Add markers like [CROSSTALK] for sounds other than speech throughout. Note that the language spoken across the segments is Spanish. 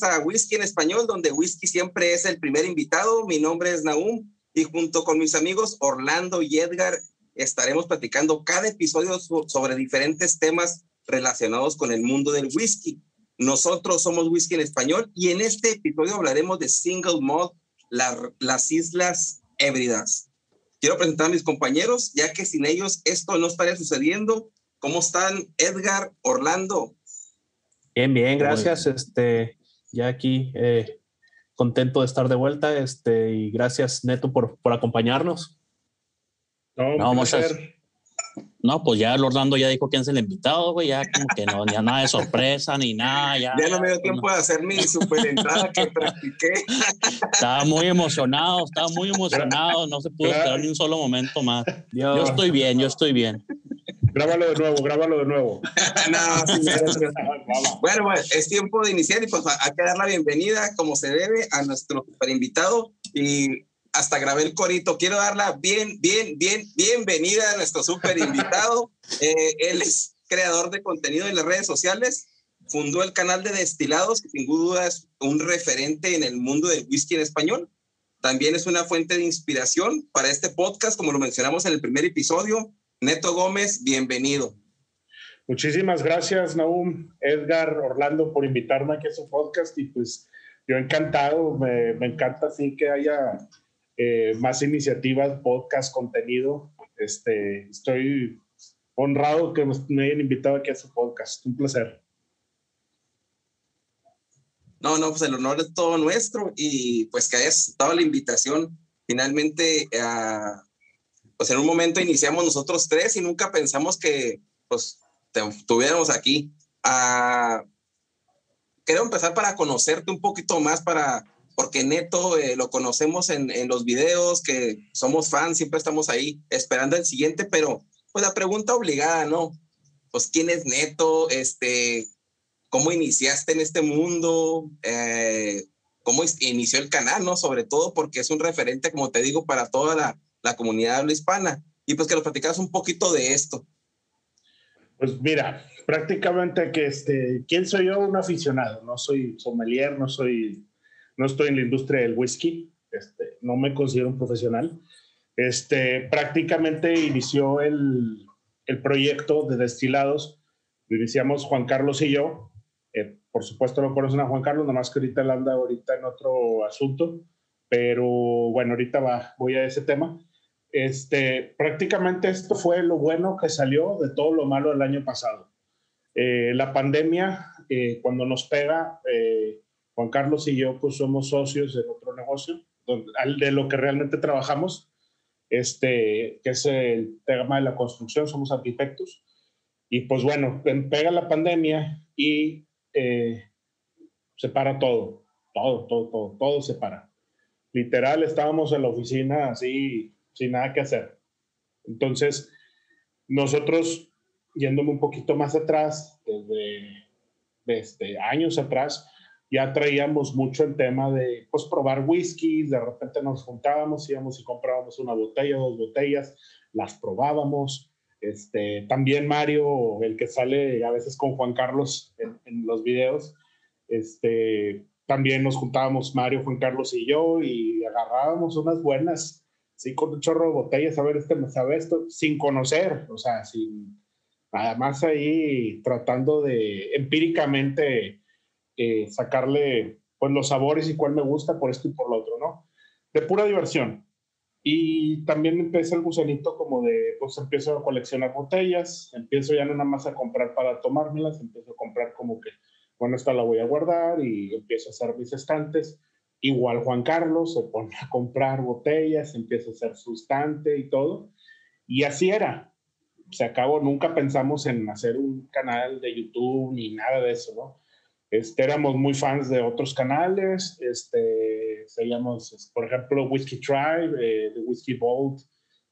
Bienvenidos a Whisky en Español, donde whisky siempre es el primer invitado. Mi nombre es Naum y junto con mis amigos Orlando y Edgar estaremos platicando cada episodio sobre diferentes temas relacionados con el mundo del whisky. Nosotros somos Whisky en Español y en este episodio hablaremos de Single Malt, las Islas Hébridas. Quiero presentar a mis compañeros, ya que sin ellos esto no estaría sucediendo. ¿Cómo están Edgar, Orlando? Bien, bien, gracias. Este, ya aquí eh, contento de estar de vuelta. Este, y gracias, Neto, por, por acompañarnos. No, no muchas, no, pues ya el Orlando ya dijo quién es el invitado, güey, ya como que no, ya nada de sorpresa ni nada. Ya, ya no me dio tiempo de hacer mi super entrada que practiqué. Estaba muy emocionado, estaba muy emocionado, no se pudo esperar ni un solo momento más. Yo estoy bien, yo estoy bien. Grábalo de nuevo, grábalo de nuevo. [LAUGHS] bueno, bueno, es tiempo de iniciar y pues hay que dar la bienvenida como se debe a nuestro super invitado y hasta grabé el corito. Quiero darla bien, bien, bien, bienvenida a nuestro super invitado. [LAUGHS] Eh, él es creador de contenido en las redes sociales, fundó el canal de Destilados, que sin duda es un referente en el mundo del whisky en español. También es una fuente de inspiración para este podcast, como lo mencionamos en el primer episodio. Neto Gómez, bienvenido. Muchísimas gracias, Naum, Edgar, Orlando, por invitarme aquí a su podcast y pues yo encantado, me, me encanta así que haya eh, más iniciativas, podcast, contenido. Este, estoy honrado que me hayan invitado aquí a su podcast. Un placer. No, no, pues el honor es todo nuestro y pues que hayas dado la invitación finalmente a pues en un momento iniciamos nosotros tres y nunca pensamos que pues te, tuviéramos aquí. Ah, quiero empezar para conocerte un poquito más, para, porque Neto eh, lo conocemos en, los videos, que somos fans, siempre estamos ahí esperando el siguiente, pero pues la pregunta obligada, ¿no? Pues quién es Neto, este, cómo iniciaste en este mundo, eh, cómo inició el canal, ¿no? Sobre todo porque es un referente, como te digo, para toda la, la comunidad habla hispana. Y pues que nos platicaras un poquito de esto. Pues mira, prácticamente que este, ¿quién soy yo? Un aficionado, no soy sommelier, no soy, no estoy en la industria del whisky, este, no me considero un profesional. Este, prácticamente inició el, el proyecto de destilados, lo iniciamos Juan Carlos y yo, eh, por supuesto lo conocen a Juan Carlos, nada más que ahorita él anda ahorita en otro asunto, pero bueno, ahorita va, voy a ese tema. Este, prácticamente esto fue lo bueno que salió de todo lo malo del año pasado. Eh, la pandemia, eh, cuando nos pega, eh, Juan Carlos y yo pues somos socios en otro negocio, de lo que realmente trabajamos, este, que es el tema de la construcción, somos arquitectos. Y pues bueno, pega la pandemia y se para todo, todo, todo, todo, todo se para. Literal, estábamos en la oficina así sin nada que hacer. Entonces, nosotros, yéndome un poquito más atrás, desde este, años atrás, ya traíamos mucho el tema de pues, probar whisky, de repente nos juntábamos, íbamos y comprábamos una botella, dos botellas, las probábamos. Este, también Mario, el que sale a veces con Juan Carlos en, en los videos, este, también nos juntábamos Mario, Juan Carlos y yo y agarrábamos unas buenas, sí, con un chorro de botellas, a ver, este me sabe esto, sin conocer, o sea, sin, además ahí tratando de empíricamente eh, sacarle pues los sabores y cuál me gusta por esto y por lo otro, ¿no? De pura diversión. Y también empieza el gusanito como de, pues empiezo a coleccionar botellas, empiezo ya no nada más a comprar para tomármelas, empiezo a comprar como que bueno, esta la voy a guardar y empiezo a hacer mis estantes. Igual Juan Carlos se pone a comprar botellas, empieza a hacer su estante y todo. Y así era. Se acabó, nunca pensamos en hacer un canal de YouTube ni nada de eso, ¿no? Este, éramos muy fans de otros canales, este, seguíamos, por ejemplo, Whiskey Tribe, eh, de Whiskey Vault,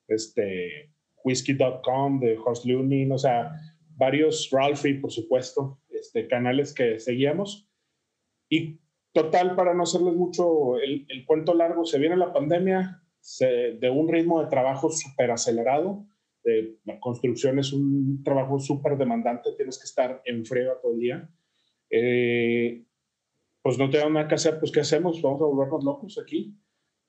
este, Whiskey.com de Horst Lunin, o sea, varios, Ralphie, por supuesto, este, canales que seguíamos. Y total, para no hacerles mucho el, cuento largo, se viene la pandemia de un ritmo de trabajo súper acelerado. la construcción es un trabajo súper demandante, tienes que estar en frío todo el día. Eh, pues no tenemos nada que hacer, pues ¿qué hacemos? Vamos a volvernos locos aquí.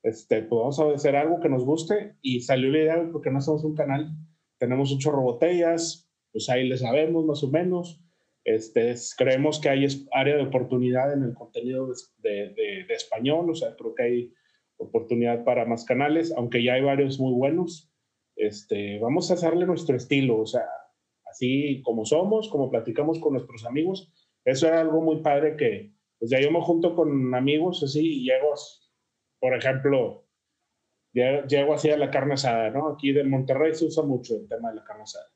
Este, pues vamos a hacer algo que nos guste y salió la idea porque no hacemos un canal. Tenemos un chorro botellas, pues ahí le sabemos más o menos. Este, creemos que hay área de oportunidad en el contenido de, de, español, o sea, creo que hay oportunidad para más canales, aunque ya hay varios muy buenos. Este, vamos a hacerle nuestro estilo, o sea, así como somos, como platicamos con nuestros amigos. Eso era algo muy padre que, pues ya yo me junto con amigos así y llego, por ejemplo, llego así a la carne asada, ¿no? Aquí de Monterrey se usa mucho el tema de la carne asada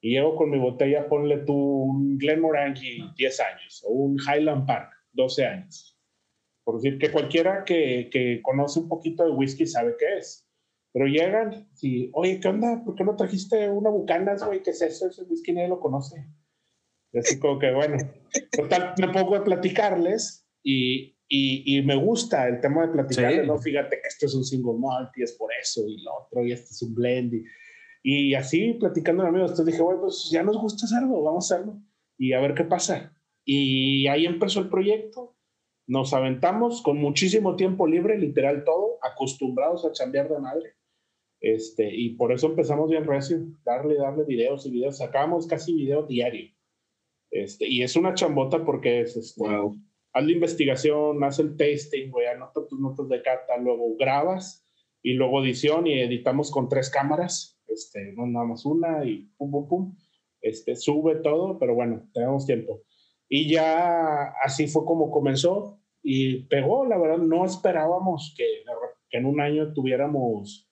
y llego con mi botella, ponle tú un Glenmorangie 10 años o un Highland Park 12 años. Por decir que cualquiera que, que conoce un poquito de whisky sabe qué es. Pero llegan y, oye, ¿qué onda? ¿Por qué no trajiste una Bucanas, güey? ¿Qué es eso? Ese whisky nadie lo conoce. Y así como que, bueno, total, me pongo a platicarles y, y, y, me gusta el tema de platicarles, ¿no? Fíjate que esto es un single malt y es por eso, y lo otro, y este es un blend. Y, y así, platicando con amigos, entonces dije, bueno, pues ya nos gusta hacerlo, vamos a hacerlo y a ver qué pasa. Y ahí empezó el proyecto. Nos aventamos con muchísimo tiempo libre, literal todo, acostumbrados a chambear de madre. Este, y por eso empezamos bien recio, darle, darle videos y videos. Sacábamos casi video diario. Este, y es una chambota porque es, este, haz la investigación, haz el tasting, güey, anota tus notas de cata, luego grabas y luego edición y editamos con tres cámaras este, no nada más una y pum, pum, pum, este, sube todo, pero bueno, tenemos tiempo. Y ya así fue como comenzó y pegó, la verdad, no esperábamos que, que en un año tuviéramos,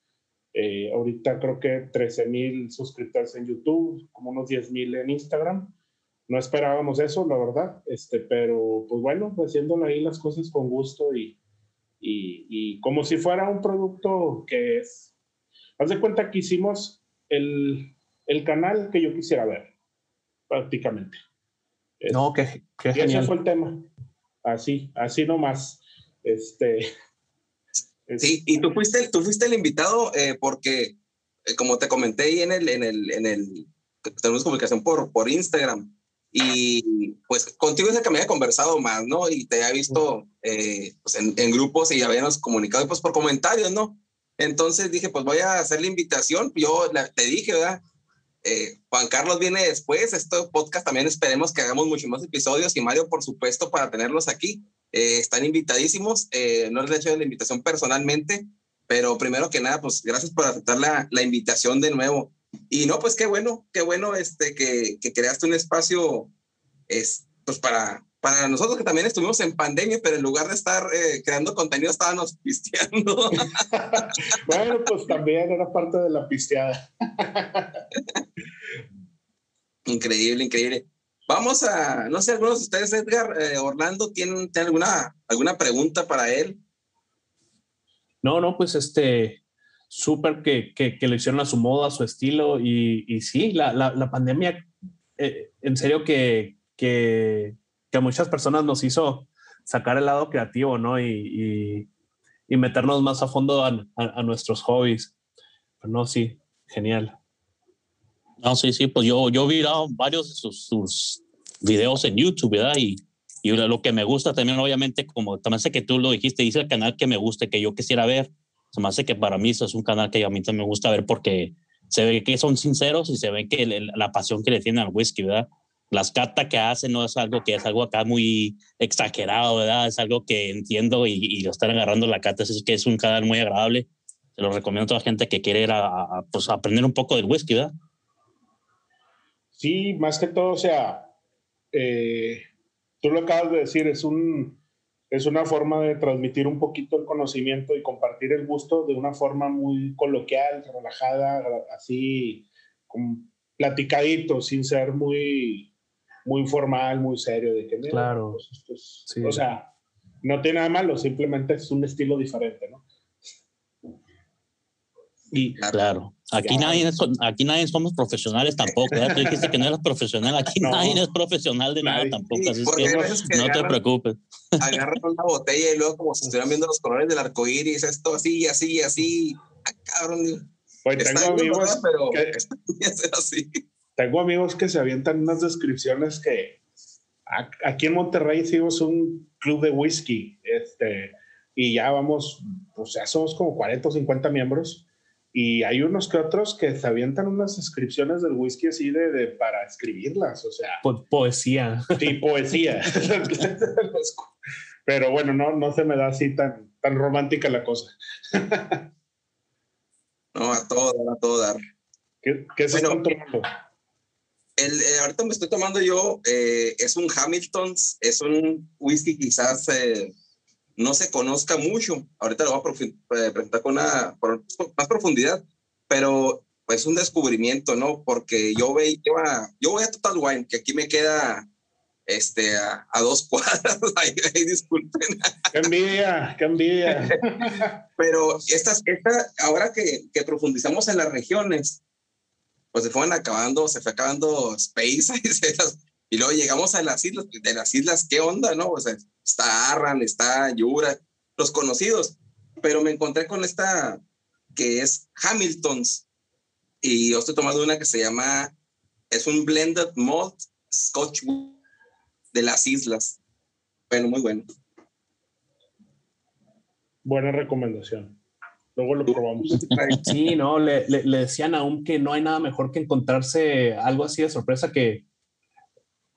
eh, ahorita creo que 13 mil suscriptores en YouTube, como unos 10 mil en Instagram. No esperábamos eso, la verdad, este, pero pues bueno, haciéndolo ahí las cosas con gusto y, y, y como si fuera un producto que es Haz de cuenta que hicimos el, el canal que yo quisiera ver, prácticamente. No, qué, qué y ese fue el tema. Así, así nomás. Este, Sí, y tú fuiste, tú fuiste el invitado eh, porque, eh, como te comenté ahí en el, en el, en el, tenemos comunicación por, por Instagram y pues contigo es el que me había conversado más, ¿no? Y te había visto eh, pues en, en, grupos y habíamos comunicado pues por comentarios, ¿no? Entonces dije, pues voy a hacer la invitación. Yo te dije, ¿verdad? Eh, Juan Carlos viene después. Este podcast también esperemos que hagamos muchos más episodios y Mario, por supuesto, para tenerlos aquí. Eh, están invitadísimos. Eh, no les he hecho la invitación personalmente, pero primero que nada, pues gracias por aceptar la, la invitación de nuevo. Y no, pues qué bueno, qué bueno este, que, que creaste un espacio es, pues para, para nosotros que también estuvimos en pandemia, pero en lugar de estar eh, creando contenido, estábamos [LAUGHS] pisteando. [LAUGHS] bueno, pues también era parte de la pisteada. [LAUGHS] increíble, increíble. Vamos a, no sé, algunos de ustedes, Edgar, eh, Orlando, ¿tienen, alguna, alguna pregunta para él? No, no, pues este, súper que, que, que, lo hicieron a su modo, a su estilo, y, y sí, la, la, la pandemia, eh, en serio que, que que a muchas personas nos hizo sacar el lado creativo, ¿no? Y, y, meternos más a fondo a, a, nuestros hobbies. Pero no, sí, genial. No, sí, sí, pues yo, yo vi varios de sus, sus videos en YouTube, ¿verdad? Y, y lo que me gusta también, obviamente, como también sé que tú lo dijiste, dice el canal que me gusta, que yo quisiera ver. Se me hace que para mí eso es un canal que a mí también me gusta ver porque se ve que son sinceros y se ve que la pasión que le tienen al whisky, ¿verdad? Las cartas que hacen no es algo que es algo acá muy exagerado, ¿verdad? Es algo que entiendo y, lo están agarrando la cata, es que es un canal muy agradable. Se lo recomiendo a toda gente que quiere ir a, pues, aprender un poco del whisky, ¿verdad? Sí, más que todo, o sea, eh, tú lo acabas de decir, es un, es una forma de transmitir un poquito el conocimiento y compartir el gusto de una forma muy coloquial, relajada, así, platicadito, sin ser muy, muy formal, muy serio. De que, claro. Pues, o sea, no tiene nada malo, simplemente es un estilo diferente, ¿no? Y, claro. Aquí nadie, aquí nadie somos profesionales tampoco. Tú dijiste que no eras profesional. Aquí [LAUGHS] nadie es profesional de nada tampoco. Así que, no te preocupes. [LAUGHS] Agarran una botella y luego, como si estuvieran viendo los colores del arco iris, esto así, así, así. Ah, cabrón. Pues tengo amigos, que, [LAUGHS] así. Tengo amigos que se avientan unas descripciones que aquí en Monterrey hicimos un club de whisky. Este, y ya vamos, pues ya somos como 40 o 50 miembros y hay unos que otros que se avientan unas descripciones del whisky así de, de para escribirlas, o sea. poesía. Sí, poesía. [LAUGHS] Pero bueno, no, no se me da así tan, tan romántica la cosa. no, a todo dar, a todo dar. ¿Qué, qué se bueno, tomando? El, eh, ahorita me estoy tomando yo, eh, es un Hamilton's, es un whisky quizás eh, no se conozca mucho. Ahorita lo voy a eh, presentar con una más profundidad, pero pues un descubrimiento, ¿no? Porque yo, ve, yo, yo voy a Total Wine, que aquí me queda este, a, dos [LAUGHS] cuadras, ahí, disculpen. ¡Qué envidia! ¡Qué envidia! [LAUGHS] Pero estas, esta, ahora que, que, profundizamos en las regiones, pues se fueron acabando, se fue acabando Space, [LAUGHS] y luego llegamos a las islas, de las islas, ¿qué onda, no? O sea, está Arran, está Yura, los conocidos, pero me encontré con esta que es Hamilton's y yo estoy tomando una que se llama, es un blended malt scotch de las islas. Bueno, muy bueno. Buena recomendación. Luego lo probamos. [LAUGHS] Sí, no, le, le, decían aún que no hay nada mejor que encontrarse algo así de sorpresa que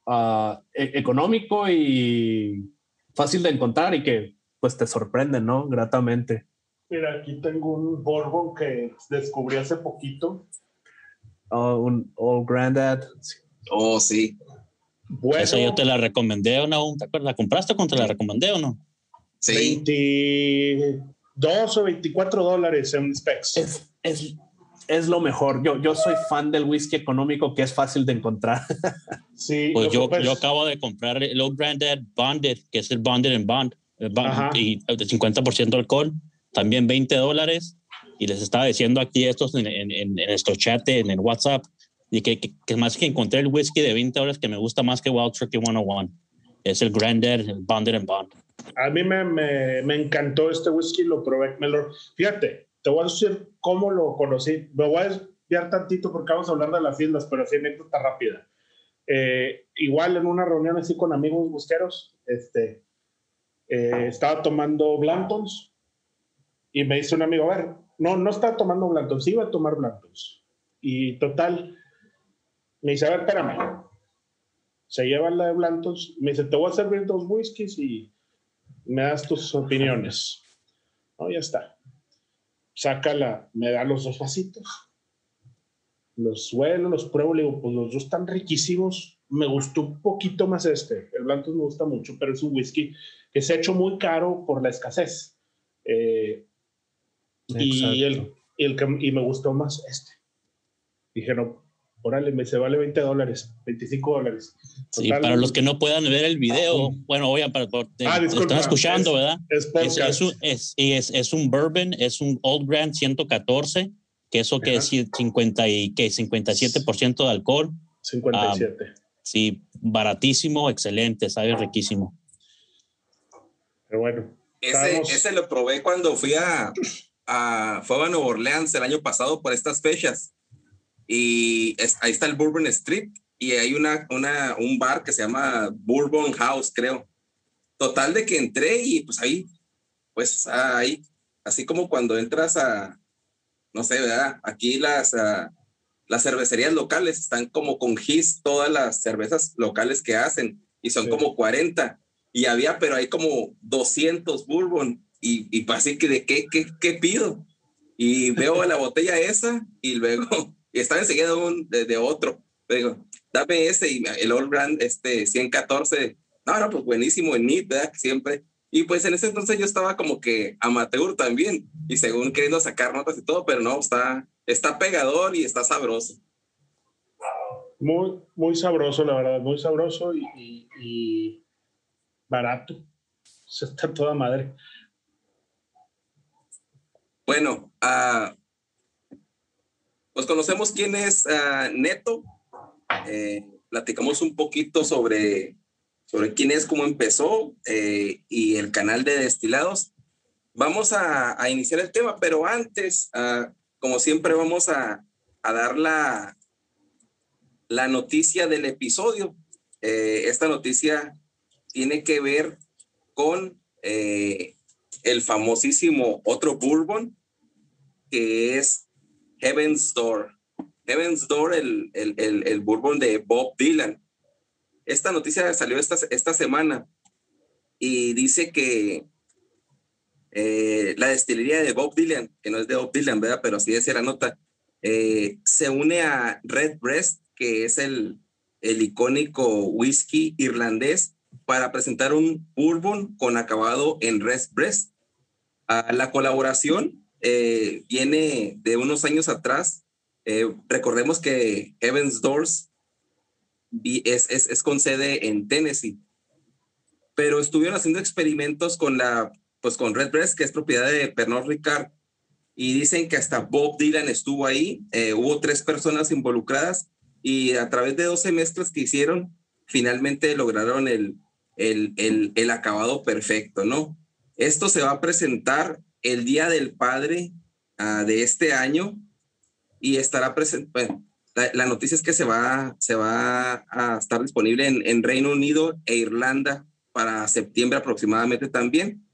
uh, económico y fácil de encontrar y que pues te sorprende, ¿no? Gratamente. Mira, aquí tengo un Bourbon que descubrí hace poquito. Oh, un Old Grandad. Oh, sí. Bueno, Esa yo te la recomendé o no, ¿te acuerdas? ¿La compraste cuando te la recomendé o no? Sí. 22 o 24 dólares en specs. Es, es, es lo mejor. Yo, yo soy fan del whisky económico que es fácil de encontrar. [LAUGHS] sí. Pues yo, yo acabo de comprar el Old Branded Bonded, que es el Bonded and Bond, y de 50% alcohol, también 20 dólares. Y les estaba diciendo aquí estos en, en, en, estos chat, en el WhatsApp, y que, que, más que encontré el whisky de 20 dólares que me gusta más que Wild Turkey 101. Es el Grandad, el Bonded and Bond. A mí me, me, me encantó este whisky, lo probé. Me lo, fíjate, te voy a decir cómo lo conocí. Me voy a desviar tantito porque vamos a hablar de las islas, pero así anécdota rápida. Eh, igual en una reunión así con amigos busqueros, este, eh, estaba tomando Blantons y me dice un amigo, a ver, no, no estaba tomando Blantons, iba a tomar Blantons. Y total, me dice, a ver, espérame. Se lleva la de Blantons, me dice, te voy a servir dos whiskies y me das tus opiniones. No, ya está sácala, me da los dos vasitos, los suelo, los pruebo, le digo, pues los dos están riquísimos, me gustó un poquito más este, el blanco me gusta mucho, pero es un whisky que se ha hecho muy caro por la escasez. Eh, y, el, el, y me gustó más este. Dije, no, órale, me se vale 20 dólares, 25 dólares. sí, para los que no puedan ver el video, bueno, oye, para, ah, están escuchando, ¿verdad? Es, es, un, es, es, un bourbon, es un Old Brand 114, que eso que es 50 y que 57% de alcohol. 57. Sí, baratísimo, excelente, sabe riquísimo. Pero bueno. Ese, ese lo probé cuando fui a, a, fue a Nueva Orleans el año pasado por estas fechas. Y ahí está el Bourbon Street y hay una, una, un bar que se llama Bourbon House, creo. Total de que entré y pues ahí, pues ahí, así como cuando entras a, no sé, ¿verdad? Aquí las, ah, las cervecerías locales están como con gis todas las cervezas locales que hacen y son como 40 y había, pero hay como 200 bourbon y, y así que de qué, qué, qué pido. Y veo la botella esa y luego, y estaba enseguida de, de otro. Digo, dame ese y el Old Brand este 114. No, no, pues buenísimo en mí, ¿verdad? Siempre. Y pues en ese entonces yo estaba como que amateur también y según queriendo sacar notas y todo, pero no, está, está pegador y está sabroso. Muy, muy sabroso, la verdad, muy sabroso y, y, barato. Se está toda madre. Bueno, uh, pues conocemos quién es uh, Neto, eh, platicamos un poquito sobre, sobre quién es, cómo empezó eh, y el canal de destilados. Vamos a, a iniciar el tema, pero antes, uh, como siempre, vamos a, a dar la, la, noticia del episodio. Eh, esta noticia tiene que ver con eh, el famosísimo otro bourbon, que es Heaven's Door. Heaven's Door, el, el, el, el bourbon de Bob Dylan. Esta noticia salió esta, esta semana y dice que eh, la destilería de Bob Dylan, que no es de Bob Dylan, ¿verdad? Pero así decía la nota, eh, se une a Red Breast, que es el, el icónico whisky irlandés, para presentar un bourbon con acabado en Red Breast. Uh, la colaboración eh, viene de unos años atrás eh, recordemos que Heaven's Doors es, es, es, con sede en Tennessee, pero estuvieron haciendo experimentos con la, pues con Red Breast, que es propiedad de Pernod Ricard, y dicen que hasta Bob Dylan estuvo ahí, eh, hubo tres personas involucradas y a través de 12 mezclas que hicieron, finalmente lograron el, el, el, el acabado perfecto, ¿no? Esto se va a presentar el Día del Padre uh, de este año y estará presente. Bueno, la, la, noticia es que se va, se va a estar disponible en, Reino Unido e Irlanda para septiembre aproximadamente también.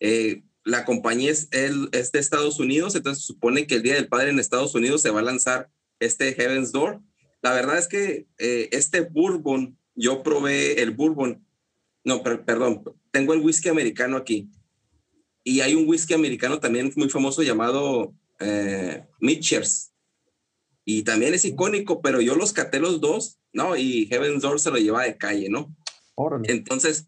Eh, la compañía es, el, es de Estados Unidos, entonces se supone que el Día del Padre en Estados Unidos se va a lanzar este Heaven's Door. La verdad es que eh, este bourbon, yo probé el bourbon, no, per, perdón, tengo el whisky americano aquí. Y hay un whisky americano también muy famoso llamado eh, Mitchers y también es icónico, pero yo los caté los dos, ¿no? Y Heaven's Door se lo lleva de calle, ¿no? Órale. Entonces,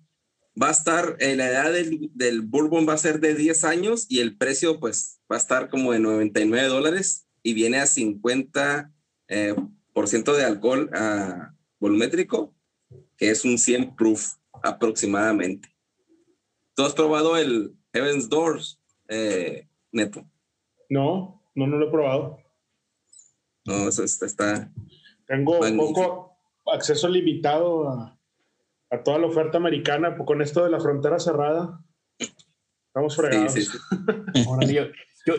va a estar, eh, la edad del, del, Bourbon va a ser de 10 años y el precio, pues, va a estar como de 99 dólares y viene a 50 eh, por ciento de alcohol uh, volumétrico, que es un 100 proof aproximadamente. ¿Tú has probado el Heaven's Doors, eh, Neto? No, no, no lo he probado. No, eso está. está Tengo poco acceso limitado a, a, toda la oferta americana con esto de la frontera cerrada. Estamos fregados. Sí, sí, [LAUGHS] sí. yo,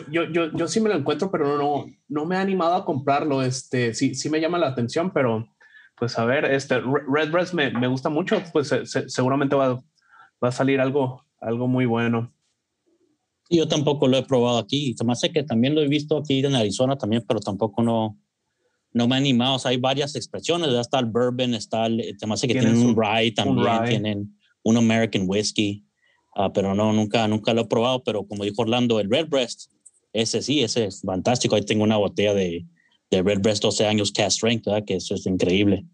yo, yo, yo, sí me lo encuentro, pero no, no me he animado a comprarlo. Este, sí, sí me llama la atención, pero pues a ver, este Red Breast me, me gusta mucho, pues se, se, seguramente va, va a salir algo, algo muy bueno. Yo tampoco lo he probado aquí. Se me hace que también lo he visto aquí en Arizona también, pero tampoco no, no me he animado. O sea, hay varias expresiones. Ya está el bourbon, está el, se me hace que tienen un rye también, un rye. tienen un American whiskey. Uh, pero no, nunca, nunca lo he probado. Pero como dijo Orlando, el Red Breast, ese sí, ese es fantástico. Ahí tengo una botella de, de Red Breast 12 años cast strength, ¿verdad? que eso es increíble.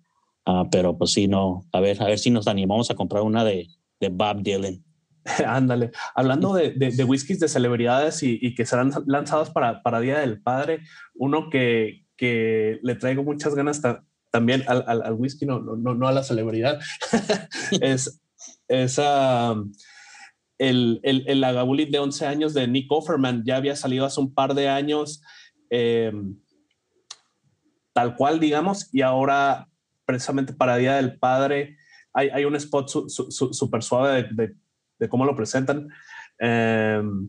Uh, pero pues sí, no, a ver, a ver si nos animamos a comprar una de, de Bob Dylan. [LAUGHS] Ándale, hablando de, de, de, whiskies de celebridades y, y, que serán lanzados para, para Día del Padre, uno que, que le traigo muchas ganas ta, también al, al, al, whisky, no, no, no a la celebridad, [LAUGHS] es, es um, el, el, el Lagavulin de 11 años de Nick Offerman, ya había salido hace un par de años, eh, tal cual, digamos, y ahora precisamente para Día del Padre. Hay, hay un spot súper suave de, de, cómo lo presentan, em,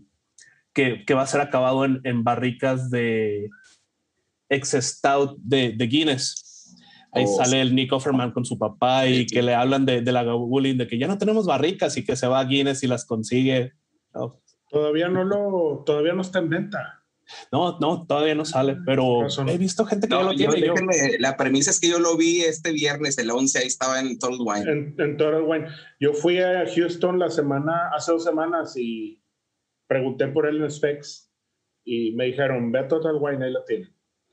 que, que, va a ser acabado en, en barricas de ex stout de, de Guinness. Ahí oh, sale el Nick Offerman con su papá y que le hablan de, de la bullying, de que ya no tenemos barricas y que se va a Guinness y las consigue. Todavía no lo, todavía no está en venta. No, no, todavía no sale, pero he visto gente que no, lo tiene. la premisa es que yo lo vi este viernes, el 11, ahí estaba en Total Wine. En, en Total Wine. Yo fui a Houston la semana, hace dos semanas y pregunté por él en Specs y me dijeron, ve a Total Wine, ahí lo tiene.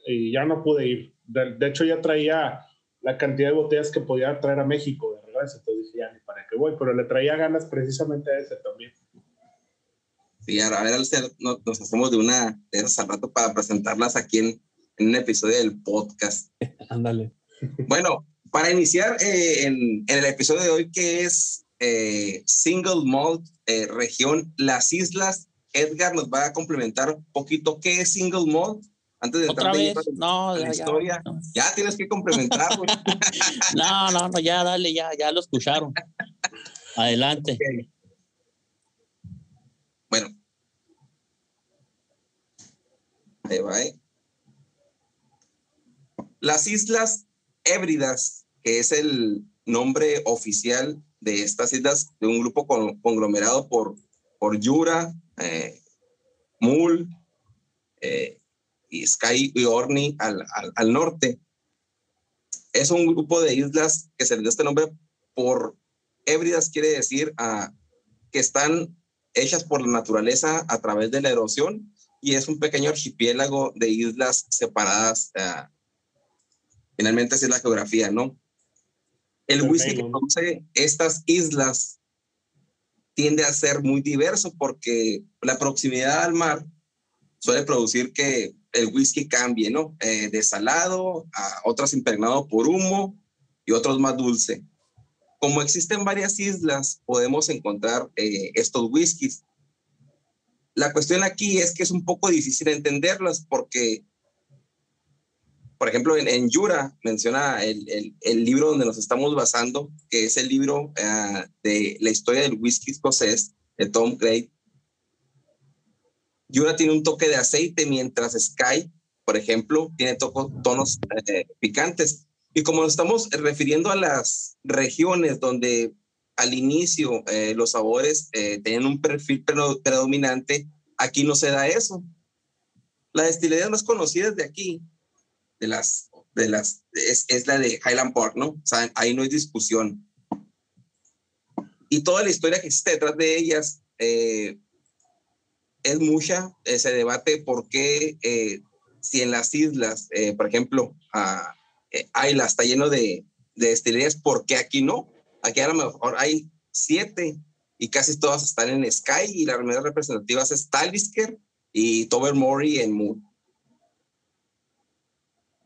Y ya no pude ir. De, hecho, ya traía la cantidad de botellas que podía traer a México de regreso, entonces dije, ya ni para qué voy, pero le traía ganas precisamente a ese también. Sí, a ver, nos, nos hacemos de una de esas al rato para presentarlas aquí en, en un episodio del podcast. [LAUGHS] Ándale. bueno, para iniciar eh, en, en, el episodio de hoy, que es eh, Single Malt eh, Región Las Islas, Edgar nos va a complementar un poquito qué es Single Malt. Antes de ¿Otra vez? no, la historia, ya, tienes que complementar. [LAUGHS] no, no, no, ya dale, ya, ya lo escucharon. [LAUGHS] Adelante. Bueno. Ahí va, ¿eh? Las Islas Hébridas, que es el nombre oficial de estas islas, de un grupo conglomerado por, por Yura, eh, Mul eh, y Sky y Orni al, al, norte. Es un grupo de islas que se le dio este nombre por Hébridas, quiere decir ah, que están hechas por la naturaleza a través de la erosión y es un pequeño archipiélago de islas separadas. Uh, finalmente, así es la geografía, ¿no? El whisky que produce estas islas tiende a ser muy diverso porque la proximidad al mar suele producir que el whisky cambie, ¿no? Eh, de salado a otras impregnado por humo y otros más dulce como existen varias islas, podemos encontrar eh, estos whiskies. La cuestión aquí es que es un poco difícil entenderlas porque, por ejemplo, en, Yura menciona el, el, libro donde nos estamos basando, que es el libro uh, de la historia del whisky escocés de Tom Gray. Yura tiene un toque de aceite, mientras Sky, por ejemplo, tiene tonos eh, picantes. Y como nos estamos refiriendo a las regiones donde al inicio eh, los sabores eh, tenían un perfil predominante, aquí no se da eso. La destilería más conocida de aquí, de las, de las, es, es la de Highland Park, ¿no? O sea, ahí no hay discusión. Y toda la historia que existe detrás de ellas eh, es mucha. se debate por qué, si en las islas, por ejemplo, a eh, la está lleno de, de destilerías, ¿por qué aquí no? Aquí a lo mejor hay siete y casi todas están en Sky y las primeras representativas es Talisker y Tobermory en Moore.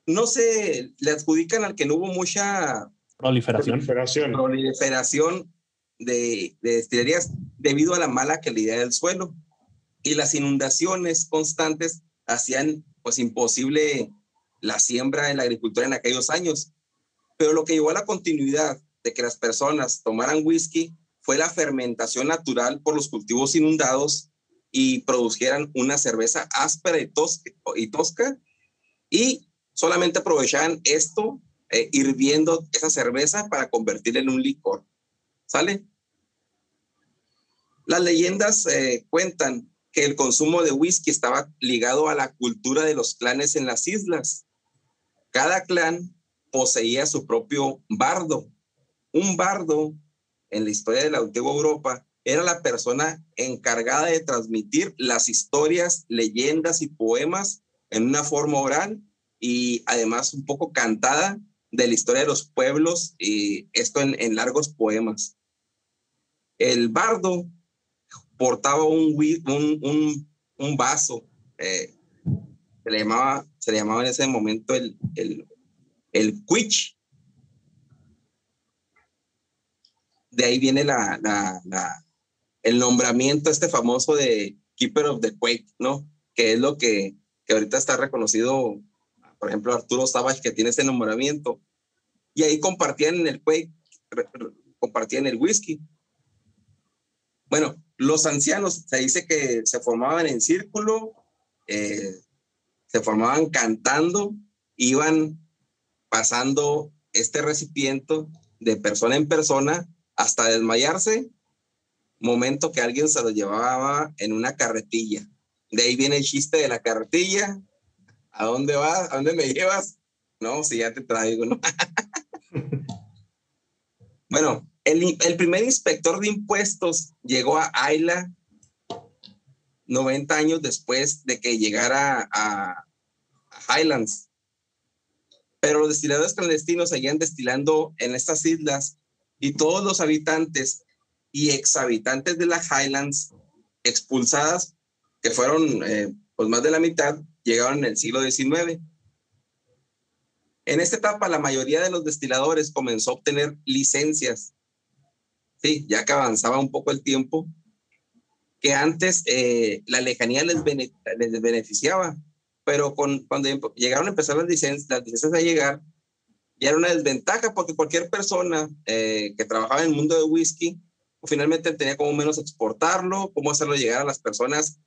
No se le adjudican al que no hubo mucha proliferación, proliferación. de, de destilerías debido a la mala calidad del suelo y las inundaciones constantes hacían pues imposible la siembra en la agricultura en aquellos años. Pero lo que llevó a la continuidad de que las personas tomaran whisky fue la fermentación natural por los cultivos inundados y produjeran una cerveza áspera y, tosca, y, solamente aprovechaban esto eh, hirviendo esa cerveza para convertirla en un licor. ¿Sale? Las leyendas eh, cuentan que el consumo de whisky estaba ligado a la cultura de los clanes en las islas cada clan poseía su propio bardo. Un bardo en la historia de la antigua Europa era la persona encargada de transmitir las historias, leyendas y poemas en una forma oral y además un poco cantada de la historia de los pueblos y esto en, largos poemas. El bardo portaba un, vaso eh, se le llamaba, se le llamaba en ese momento el, el, el Quich. De ahí viene la, la, la, el nombramiento este famoso de Keeper of the Quake, ¿no? Que es lo que, que ahorita está reconocido, por ejemplo, Arturo Savage, que tiene ese nombramiento. y ahí compartían en el Quake, compartían el whisky. Bueno, los ancianos, se dice que se formaban en círculo, eh, se formaban cantando, iban pasando este recipiente de persona en persona hasta desmayarse, momento que alguien se lo llevaba en una carretilla. De ahí viene el chiste de la carretilla. ¿A dónde vas? ¿A dónde me llevas? No, si ya te traigo, ¿no? [LAUGHS] bueno, el, el, primer inspector de impuestos llegó a Ayla 90 años después de que llegara a, Highlands. Pero los destiladores clandestinos seguían destilando en estas islas y todos los habitantes y exhabitantes de las Highlands expulsadas, que fueron eh, pues más de la mitad, llegaron en el siglo XIX. En esta etapa, la mayoría de los destiladores comenzó a obtener licencias. Sí, ya que avanzaba un poco el tiempo, que antes eh, la lejanía les, les, beneficiaba, pero con, cuando llegaron a empezar las licencias, las licencias a llegar, ya era una desventaja porque cualquier persona eh, que trabajaba en el mundo de whisky, finalmente tenía como menos exportarlo, cómo hacerlo llegar a las personas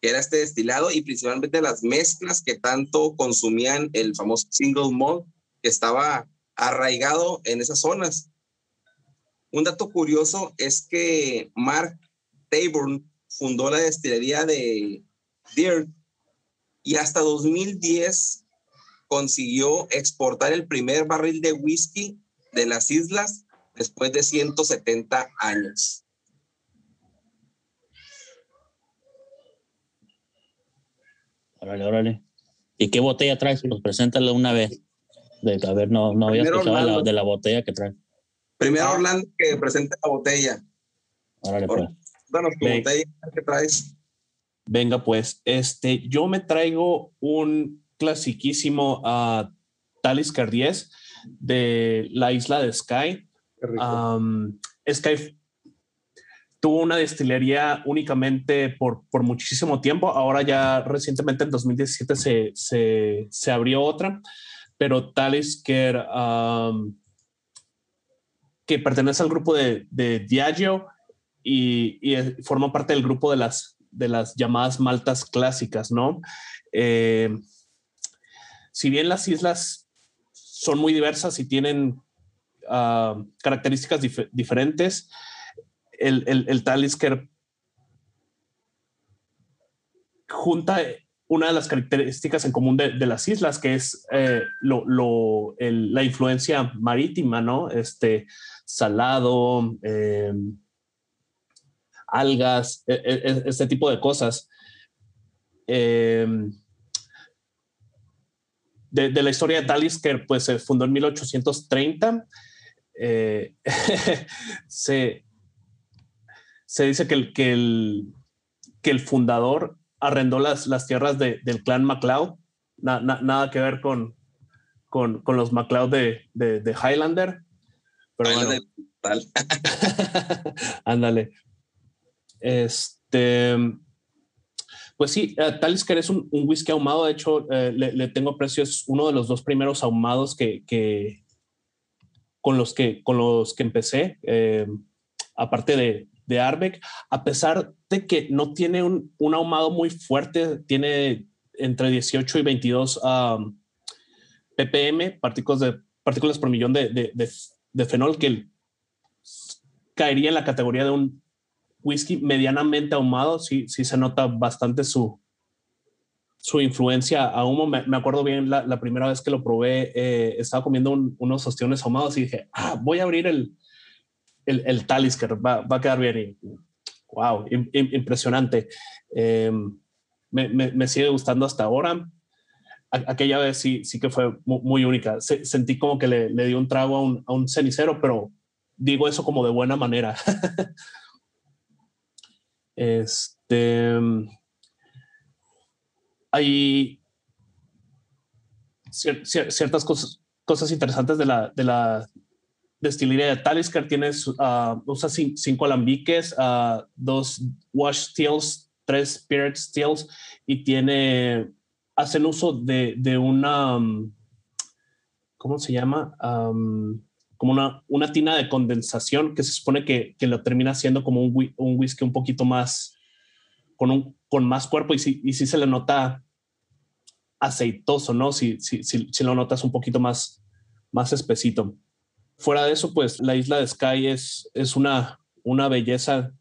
que era este destilado y principalmente las mezclas que tanto consumían el famoso single malt que estaba arraigado en esas zonas. Un dato curioso es que Mark Taborn fundó la destilería de Deer y hasta 2010 consiguió exportar el primer barril de whisky de las islas después de 170 años. Órale, órale. ¿Y qué botella traes? Pues preséntale una vez. De, a ver, no, no había escuchado de la botella que trae. Primero Orlando que presente la botella. Órale, pues. Bueno, tu botella que traes. Venga, pues, este, yo me traigo un clasiquísimo uh, Talisker 10 de la isla de Sky. Sky tuvo una destilería únicamente por, por muchísimo tiempo. Ahora ya recientemente en 2017 se, se, se abrió otra, pero Talisker, que pertenece al grupo de, de Diageo y, y, forma parte del grupo de las, de las llamadas maltas clásicas, ¿no? Eh, si bien las islas son muy diversas y tienen uh, características dif diferentes, el, el, el, Talisker junta una de las características en común de, las islas, que es eh, lo, lo, la influencia marítima, ¿no? Este salado, eh, algas, e, e, este tipo de cosas. Eh, de, la historia de Talisker, pues se fundó en 1830. Eh, [LAUGHS] se, se, dice que el, que el, que el fundador arrendó las, las tierras de, del clan MacLeod, nada que ver con, con, con los MacLeod de, de, de, Highlander. Pero bueno. [LAUGHS] Ándale. Este, pues sí, uh, Talisker es un, un, whisky ahumado. De hecho, eh, le, tengo precio. Es uno de los dos primeros ahumados que, con, los que, con los que empecé, eh, aparte de, de Arbeck, a pesar de que no tiene un, un ahumado muy fuerte, tiene entre 18 y 22 um, ppm, partículas, de, partículas por millón de, de fenol, que caería en la categoría de un whisky medianamente ahumado, sí, sí se nota bastante su, su influencia a humo. Me, me acuerdo bien la, la, primera vez que lo probé, eh, estaba comiendo un, unos ostiones ahumados y dije, ah, voy a abrir el, el, el Talisker, va, va, a quedar bien. Y, wow, im, impresionante. Eh, me, me, me, sigue gustando hasta ahora. aquella vez sí, sí que fue muy, muy única. Se, sentí como que le, le di un trago a un, a un cenicero, pero digo eso como de buena manera. [LAUGHS] Este, hay ciertas cosas, cosas interesantes de la, de la destilería de Talisker. Tienes, uh, usa cinco alambiques, uh, dos wash steels, tres spirit steels y tiene, hacen uso de, de una, um, ¿cómo se llama? Como una, una tina de condensación que se supone que, que lo termina siendo como un, un, whisky un poquito más, con, un, con más cuerpo y sí, y sí se le nota aceitoso, ¿no? Si, si, si, si, lo notas un poquito más, más espesito. Fuera de eso, pues la isla de Sky es, es una, una belleza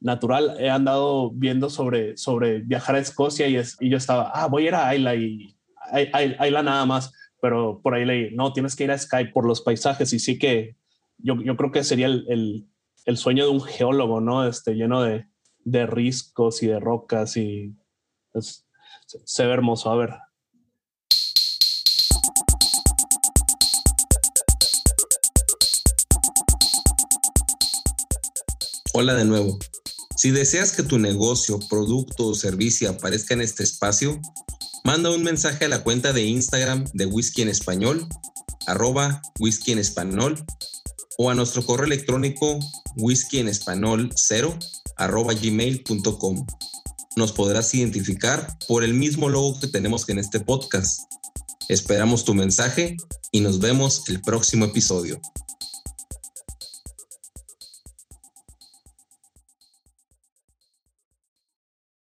natural. He andado viendo sobre, sobre viajar a Escocia y, es, y yo estaba, ah, voy a ir a Isla y Isla nada más pero por ahí leí, no, tienes que ir a Skype por los paisajes y sí que yo, yo creo que sería el, el, el, sueño de un geólogo, ¿no? Este, lleno de, de riscos y de rocas y se ve hermoso. A ver. Hola de nuevo. Si deseas que tu negocio, producto o servicio aparezca en este espacio, manda un mensaje a la cuenta de Instagram de Whisky en Español, arroba whisky en español, o a nuestro correo electrónico whisky en español 0 arroba gmail.com. Nos podrás identificar por el mismo logo que tenemos en este podcast. Esperamos tu mensaje y nos vemos el próximo episodio.